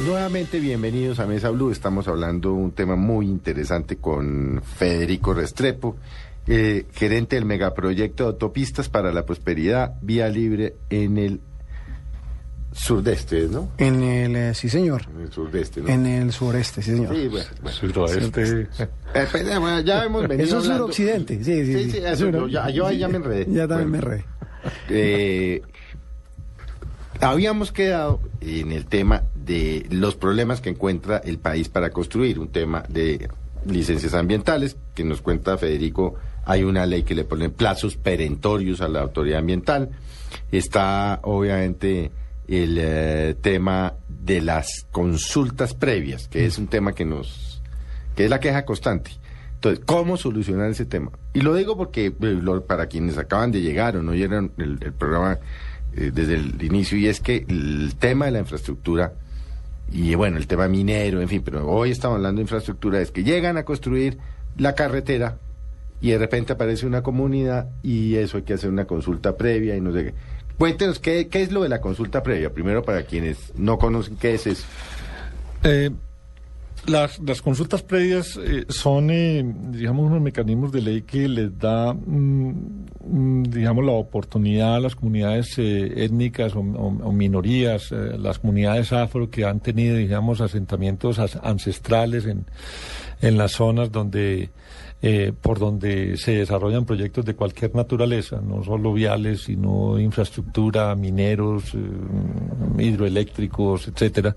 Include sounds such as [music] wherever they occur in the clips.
Nuevamente bienvenidos a Mesa Blue. Estamos hablando un tema muy interesante con Federico Restrepo, eh, gerente del megaproyecto de autopistas para la prosperidad vía libre en el surdeste, ¿no? En el, eh, sí señor. En el surdeste, ¿no? En el sureste, sí señor. Sí, bueno, bueno. Suroeste. Eh, pues, eh, bueno, ya hemos venido Eso [laughs] es suroccidente, sí, sí, Sí, sí. sí, eso, Suro- yo, ya, yo ahí ya me enredé. Ya también me enredé. eh, habíamos quedado en el tema de los problemas que encuentra el país para construir, un tema de licencias ambientales, que nos cuenta Federico, hay una ley que le pone plazos perentorios a la autoridad ambiental, está obviamente el eh, tema de las consultas previas, que es un tema que nos, que es la queja constante. Entonces, ¿cómo solucionar ese tema? Y lo digo porque eh, para quienes acaban de llegar o no oyeron el, el programa eh, desde el inicio, y es que el tema de la infraestructura, y bueno, el tema minero, en fin, pero hoy estamos hablando de infraestructura, es que llegan a construir la carretera y de repente aparece una comunidad y eso hay que hacer una consulta previa y no sé qué. Cuéntenos qué, qué es lo de la consulta previa, primero para quienes no conocen qué es eso. Eh, las, las consultas previas eh, son, eh, digamos, unos mecanismos de ley que les da, mm, mm, digamos, la oportunidad a las comunidades eh, étnicas o, minorías, eh, las comunidades afro que han tenido, digamos, asentamientos as- ancestrales en, en las zonas donde eh, por donde se desarrollan proyectos de cualquier naturaleza, no solo viales, sino infraestructura, mineros, eh, hidroeléctricos, etcétera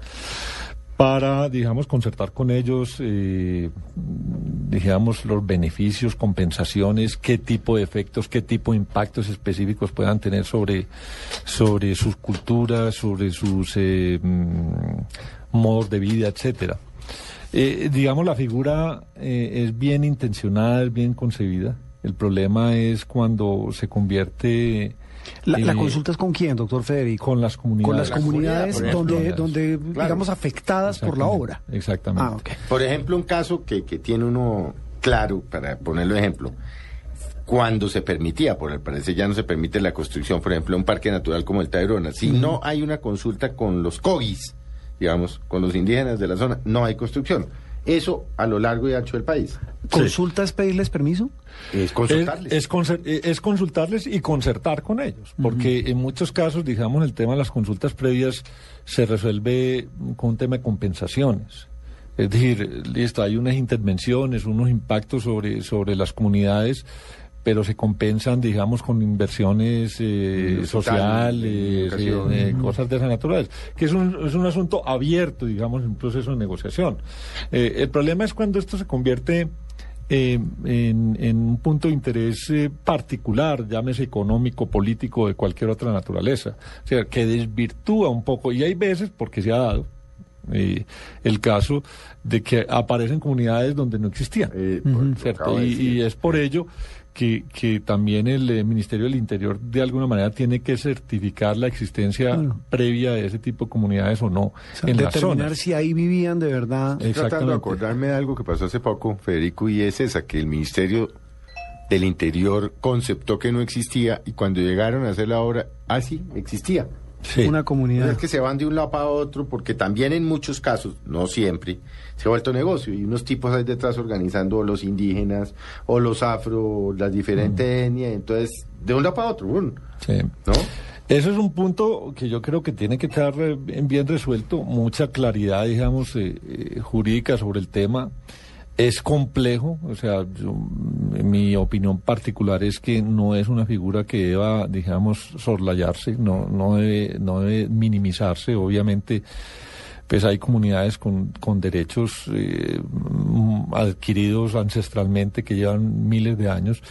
para, digamos, concertar con ellos, eh, digamos, los beneficios, compensaciones, qué tipo de efectos, qué tipo de impactos específicos puedan tener sobre, sobre sus culturas, sobre sus eh, mm, modos de vida, etcétera. Eh, digamos, la figura eh, es bien intencionada, es bien concebida. El problema es cuando se convierte... La, la eh, consulta es con quién, doctor Federico? con las comunidades. Con las La comunidades donde, ejemplo. donde Claro. digamos, afectadas por la obra. Exactamente. Ah. Por ejemplo, un caso que, que tiene uno claro, para ponerlo de ejemplo, cuando se permitía, por el parecer ya no se permite la construcción, por ejemplo, de un parque natural como el Tayrona. Si no hay una consulta con los cogis, digamos, con los indígenas de la zona, no hay construcción. Eso a lo largo y ancho del país. ¿Consulta es pedirles permiso? Es consultarles. Es, es concer- eh, es consultarles y concertar con ellos, porque en muchos casos, digamos, el tema de las consultas previas se resuelve con un tema de compensaciones. Es decir, listo, hay unas intervenciones, unos impactos sobre, sobre las comunidades, pero se compensan, digamos, con inversiones eh, sociales, eh, eh, cosas de esa naturaleza, que es un, es un asunto abierto, digamos, en un proceso de negociación. Eh, el problema es cuando esto se convierte en, en un punto de interés particular, llámese económico, político, de cualquier otra naturaleza, o sea, que desvirtúa un poco, y hay veces, porque se ha dado, eh, el caso de que aparecen comunidades donde no existían. Eh, Y, es por ello que, que también el eh, Ministerio del Interior de alguna manera tiene que certificar la existencia previa de ese tipo de comunidades o no O sea, en determinar si ahí vivían de verdad. Estoy tratando de acordarme de algo que pasó hace poco, Federico, y es esa, que el Ministerio del Interior conceptó que no existía y cuando llegaron a hacer la obra, ah, sí, existía. Sí. Una comunidad. es que se van de un lado para otro porque también en muchos casos, no siempre, se ha vuelto negocio y unos tipos ahí detrás organizando los indígenas o los afro, las diferentes etnias, entonces de un lado para otro, ¡bum! Sí. ¿no? Eso es un punto que yo creo que tiene que estar eh, bien bien resuelto, mucha claridad, digamos, eh, eh, jurídica sobre el tema. Es complejo, o sea, yo, mi opinión particular es que no es una figura que deba, digamos, soslayarse, no, no, debe, no debe minimizarse, obviamente pues hay comunidades con, derechos eh, adquiridos ancestralmente que llevan miles de años,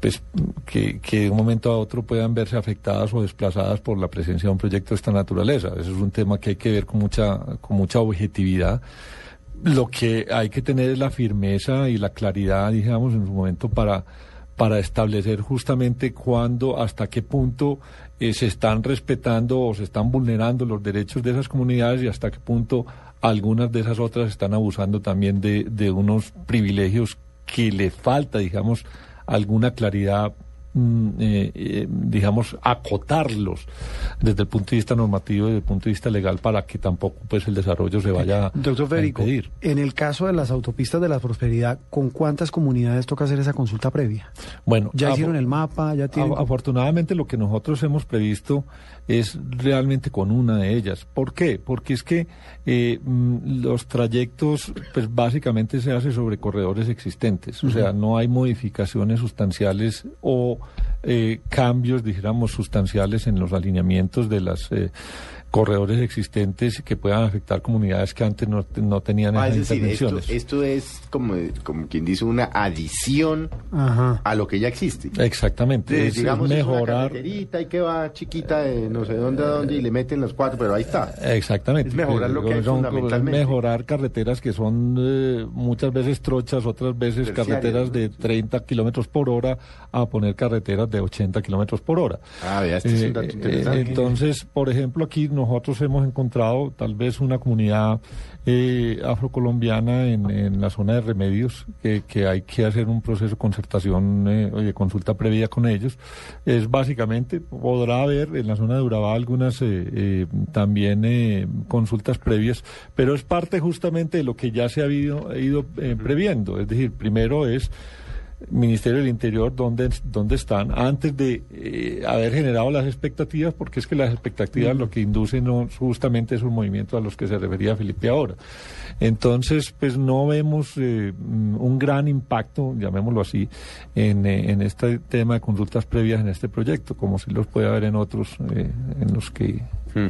pues que, que de un momento a otro puedan verse afectadas o desplazadas por la presencia de un proyecto de esta naturaleza. Eso es un tema que hay que ver con mucha, con mucha objetividad. Lo que hay que tener es la firmeza y la claridad, digamos, en su momento para, para establecer justamente cuándo, hasta qué punto eh, se están respetando o se están vulnerando los derechos de esas comunidades y hasta qué punto algunas de esas otras están abusando también de, de unos privilegios que le falta, digamos, alguna claridad eh, eh, digamos, acotarlos desde el punto de vista normativo y desde el punto de vista legal para que tampoco pues el desarrollo se vaya Doctor a impedir. en el caso de las autopistas de la prosperidad, ¿con cuántas comunidades toca hacer esa consulta previa? Bueno, ¿Ya hicieron el mapa? ¿Ya tienen...? Afortunadamente lo que nosotros hemos previsto es realmente con una de ellas. ¿Por qué? Porque es que eh, mm, los trayectos, pues básicamente se hace sobre corredores existentes, o sea, no hay modificaciones sustanciales o eh, cambios, dijéramos, sustanciales en los alineamientos de las eh, corredores existentes que puedan afectar comunidades que antes no, no tenían Ah, esas es decir, esto, intervenciones. esto es como, como quien dice una adición Ajá. a lo que ya existe. Exactamente, es, es es una mejorar. carreterita y que va chiquita de no sé dónde a dónde y le meten los cuatro, pero ahí está. Exactamente. Es mejorar lo que hay Son- fundamentalmente. mejorar carreteras que son eh, muchas veces trochas, otras veces Terciarias, carreteras ¿no? de 30 kilómetros por hora a poner carreteras de 80 kilómetros por hora. Ah, vea, este es un Eh, dato eh, interesante. entonces, por ejemplo, aquí nosotros hemos encontrado tal vez una comunidad eh, afrocolombiana en, la zona de remedios, que, hay que hacer un proceso de concertación eh, de consulta previa con ellos. Es básicamente, podrá haber en la zona de Urabá algunas eh, eh, también eh, consultas previas, pero es parte justamente de lo que ya se ha ido, ido previendo. Es decir, primero es Ministerio del Interior dónde, dónde están antes de eh, haber generado las expectativas, porque es que las expectativas lo que inducen no, justamente esos movimientos a los que se refería Felipe ahora. Entonces, pues no vemos eh, mm, un gran impacto, llamémoslo así, en, eh, en este tema de consultas previas en este proyecto, como si los puede haber en otros eh, en los que Hmm.